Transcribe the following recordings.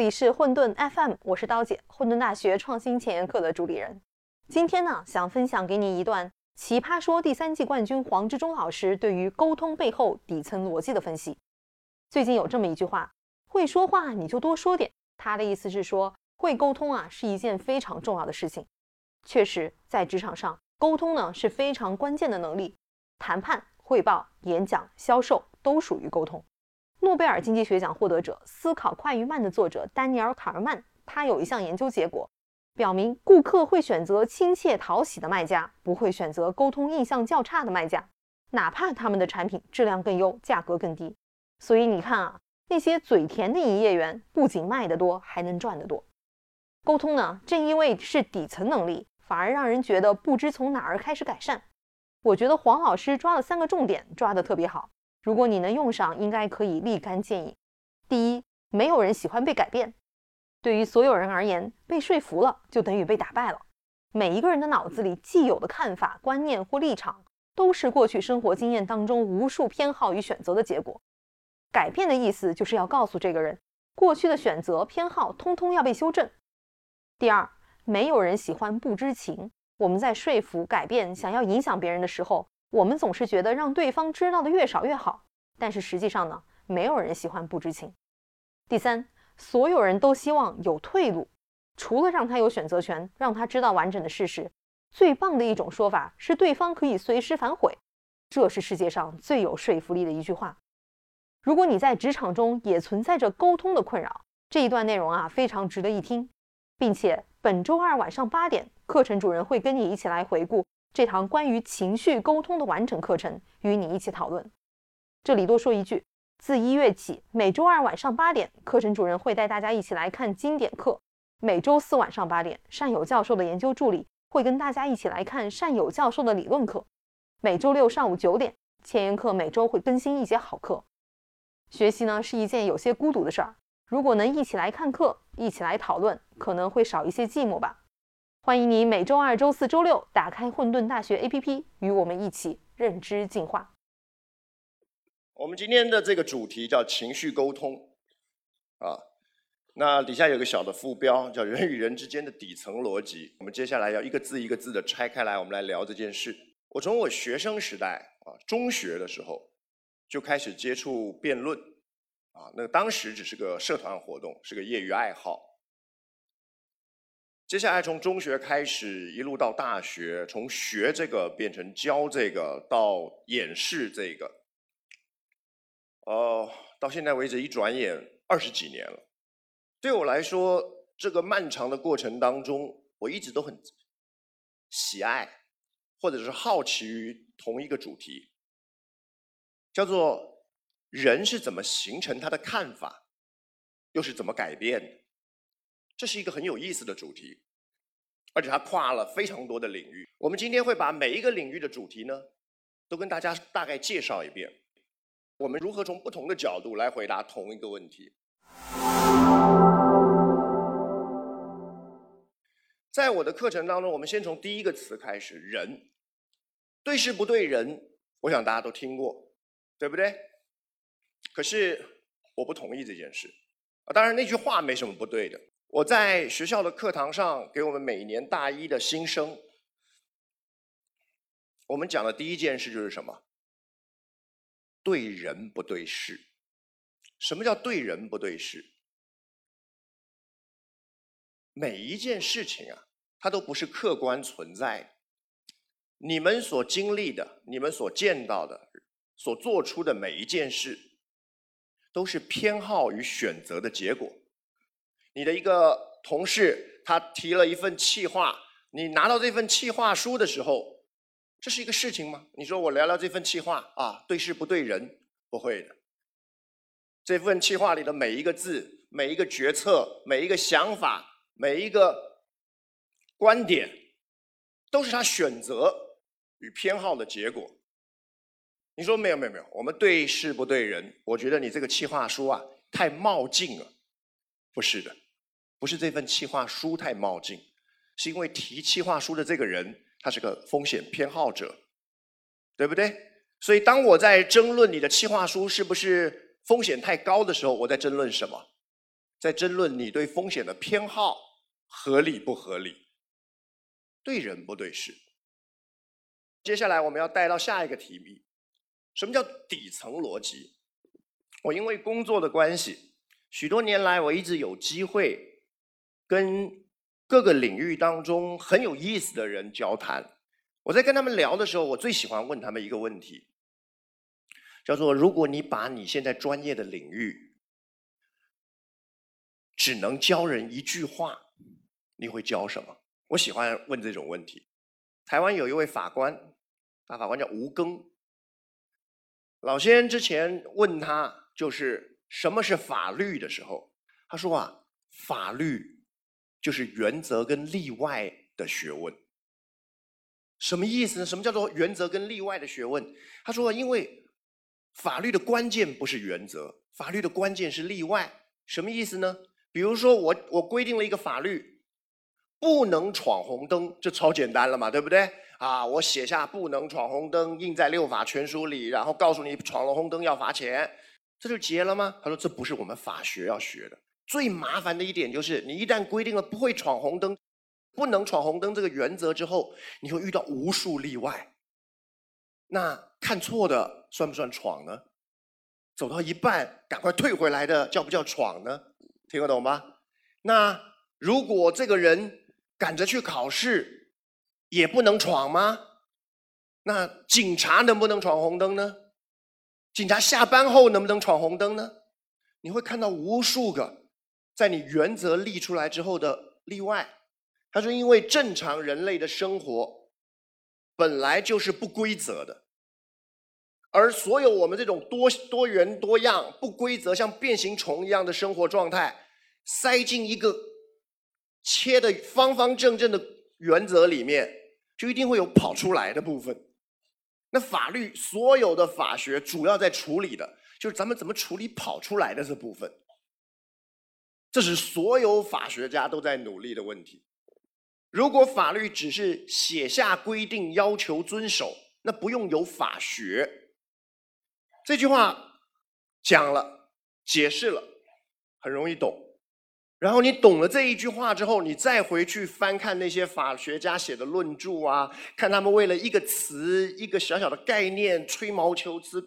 里是混沌 FM，我是刀姐，混沌大学创新前沿课的主理人。今天呢，想分享给你一段《奇葩说》第三季冠军黄志忠老师对于沟通背后底层逻辑的分析。最近有这么一句话：“会说话你就多说点。”他的意思是说，会沟通啊是一件非常重要的事情。确实，在职场上，沟通呢是非常关键的能力。谈判、汇报、演讲、销售都属于沟通。诺贝尔经济学奖获得者《思考快与慢》的作者丹尼尔·卡尔曼，他有一项研究结果，表明顾客会选择亲切讨喜的卖家，不会选择沟通印象较差的卖家，哪怕他们的产品质量更优，价格更低。所以你看啊，那些嘴甜的营业员不仅卖得多，还能赚得多。沟通呢，正因为是底层能力，反而让人觉得不知从哪儿开始改善。我觉得黄老师抓了三个重点，抓得特别好。如果你能用上，应该可以立竿见影。第一，没有人喜欢被改变。对于所有人而言，被说服了就等于被打败了。每一个人的脑子里既有的看法、观念或立场，都是过去生活经验当中无数偏好与选择的结果。改变的意思就是要告诉这个人，过去的选择偏好通通要被修正。第二，没有人喜欢不知情。我们在说服、改变、想要影响别人的时候。我们总是觉得让对方知道的越少越好，但是实际上呢，没有人喜欢不知情。第三，所有人都希望有退路，除了让他有选择权，让他知道完整的事实，最棒的一种说法是对方可以随时反悔，这是世界上最有说服力的一句话。如果你在职场中也存在着沟通的困扰，这一段内容啊非常值得一听，并且本周二晚上八点，课程主任会跟你一起来回顾。这堂关于情绪沟通的完整课程，与你一起讨论。这里多说一句，自一月起，每周二晚上八点，课程主任会带大家一起来看经典课；每周四晚上八点，善友教授的研究助理会跟大家一起来看善友教授的理论课；每周六上午九点，前沿课每周会更新一节好课。学习呢是一件有些孤独的事儿，如果能一起来看课，一起来讨论，可能会少一些寂寞吧。欢迎你每周二、周四周六打开混沌大学 APP，与我们一起认知进化。我们今天的这个主题叫情绪沟通，啊，那底下有个小的副标叫人与人之间的底层逻辑。我们接下来要一个字一个字的拆开来，我们来聊这件事。我从我学生时代啊，中学的时候就开始接触辩论，啊，那当时只是个社团活动，是个业余爱好。接下来从中学开始，一路到大学，从学这个变成教这个，到演示这个，哦，到现在为止一转眼二十几年了。对我来说，这个漫长的过程当中，我一直都很喜爱，或者是好奇于同一个主题，叫做人是怎么形成他的看法，又是怎么改变的。这是一个很有意思的主题，而且它跨了非常多的领域。我们今天会把每一个领域的主题呢，都跟大家大概介绍一遍。我们如何从不同的角度来回答同一个问题？在我的课程当中，我们先从第一个词开始，人。对事不对人，我想大家都听过，对不对？可是我不同意这件事。啊，当然那句话没什么不对的。我在学校的课堂上，给我们每年大一的新生，我们讲的第一件事就是什么？对人不对事。什么叫对人不对事？每一件事情啊，它都不是客观存在的。你们所经历的，你们所见到的，所做出的每一件事，都是偏好与选择的结果。你的一个同事，他提了一份企划，你拿到这份企划书的时候，这是一个事情吗？你说我聊聊这份企划啊，对事不对人，不会的。这份企划里的每一个字、每一个决策、每一个想法、每一个观点，都是他选择与偏好的结果。你说没有没有没有，我们对事不对人，我觉得你这个企划书啊，太冒进了。不是的，不是这份企划书太冒进，是因为提企划书的这个人他是个风险偏好者，对不对？所以当我在争论你的企划书是不是风险太高的时候，我在争论什么？在争论你对风险的偏好合理不合理，对人不对事。接下来我们要带到下一个题目：什么叫底层逻辑？我因为工作的关系，许多年来我一直有机会跟各个领域当中很有意思的人交谈。我在跟他们聊的时候，我最喜欢问他们一个问题，叫做：如果你把你现在专业的领域只能教人一句话，你会教什么？我喜欢问这种问题。台湾有一位法官，大法官叫吴庚。老先生之前问他，就是什么是法律的时候，他说啊，法律就是原则跟例外的学问。什么意思呢？什么叫做原则跟例外的学问？他说，因为法律的关键不是原则，法律的关键是例外。什么意思呢？比如说，我我规定了一个法律，不能闯红灯，这超简单了嘛，对不对？啊，我写下不能闯红灯，印在六法全书里，然后告诉你闯了红灯要罚钱，这就结了吗？他说，这不是我们法学要学的。最麻烦的一点就是，你一旦规定了不会闯红灯，不能闯红灯这个原则之后，你会遇到无数例外。那看错的算不算闯呢？走到一半赶快退回来的叫不叫闯呢？听得懂吗？那如果这个人赶着去考试，也不能闯吗？那警察能不能闯红灯呢？警察下班后能不能闯红灯呢？你会看到无数个在你原则立出来之后的例外。他说：“因为正常人类的生活本来就是不规则的。”而所有我们这种多多元多样、不规则、像变形虫一样的生活状态，塞进一个切的方方正正的原则里面，就一定会有跑出来的部分。那法律所有的法学主要在处理的就是咱们怎么处理跑出来的这部分，这是所有法学家都在努力的问题。如果法律只是写下规定、要求遵守，那不用有法学。这句话讲了，解释了，很容易懂。然后你懂了这一句话之后，你再回去翻看那些法学家写的论著啊，看他们为了一个词、一个小小的概念吹毛求疵，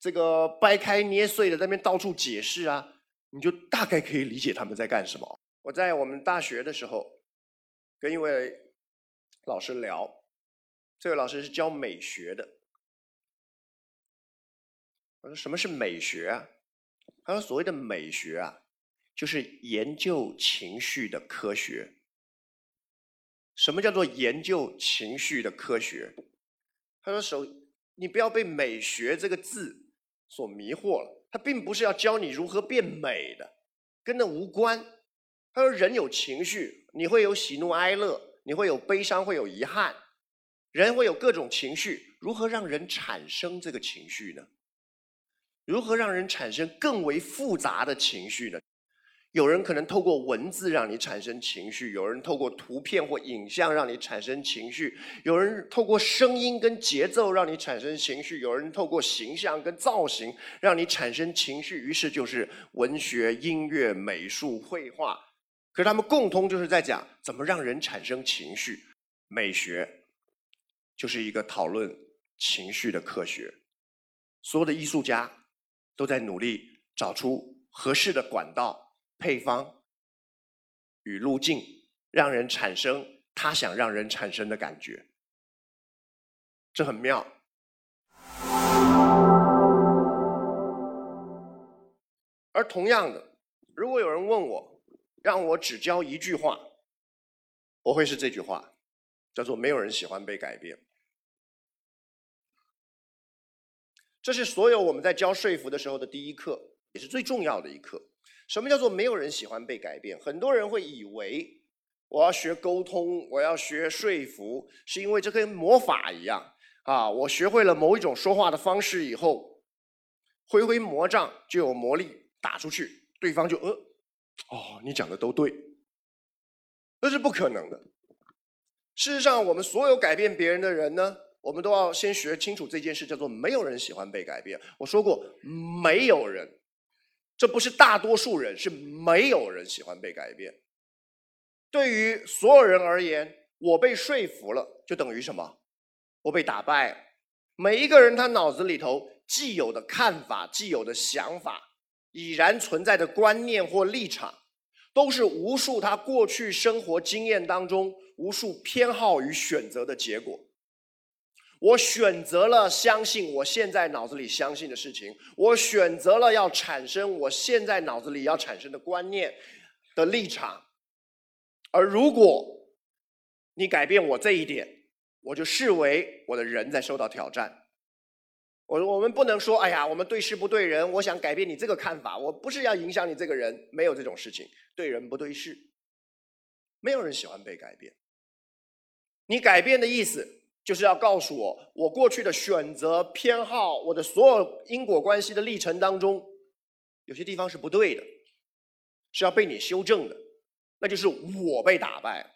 这个掰开捏碎的在那边到处解释啊，你就大概可以理解他们在干什么。我在我们大学的时候，跟一位老师聊，这位老师是教美学的。我说什么是美学啊？他说所谓的美学啊，就是研究情绪的科学。什么叫做研究情绪的科学？他说首，你不要被美学这个字所迷惑了，他并不是要教你如何变美的，跟那无关。他说人有情绪，你会有喜怒哀乐，你会有悲伤，会有遗憾，人会有各种情绪，如何让人产生这个情绪呢？如何让人产生更为复杂的情绪呢？有人可能透过文字让你产生情绪，有人透过图片或影像让你产生情绪，有人透过声音跟节奏让你产生情绪，有人透过形象跟造型让你产生情绪。于是就是文学、音乐、美术、绘画，可是他们共通就是在讲怎么让人产生情绪。美学就是一个讨论情绪的科学，所有的艺术家。都在努力找出合适的管道、配方与路径，让人产生他想让人产生的感觉。这很妙。而同样的，如果有人问我，让我只教一句话，我会是这句话，叫做“没有人喜欢被改变”。这是所有我们在教说服的时候的第一课，也是最重要的一课。什么叫做没有人喜欢被改变？很多人会以为我要学沟通，我要学说服，是因为这跟魔法一样啊！我学会了某一种说话的方式以后，挥挥魔杖就有魔力打出去，对方就呃，哦，你讲的都对，那是不可能的。事实上，我们所有改变别人的人呢？我们都要先学清楚这件事，叫做没有人喜欢被改变。我说过，没有人，这不是大多数人，是没有人喜欢被改变。对于所有人而言，我被说服了，就等于什么？我被打败。每一个人他脑子里头既有的看法、既有的想法、已然存在的观念或立场，都是无数他过去生活经验当中无数偏好与选择的结果。我选择了相信我现在脑子里相信的事情，我选择了要产生我现在脑子里要产生的观念的立场。而如果你改变我这一点，我就视为我的人在受到挑战。我我们不能说，哎呀，我们对事不对人。我想改变你这个看法，我不是要影响你这个人，没有这种事情，对人不对事。没有人喜欢被改变。你改变的意思。就是要告诉我，我过去的选择偏好，我的所有因果关系的历程当中，有些地方是不对的，是要被你修正的。那就是我被打败，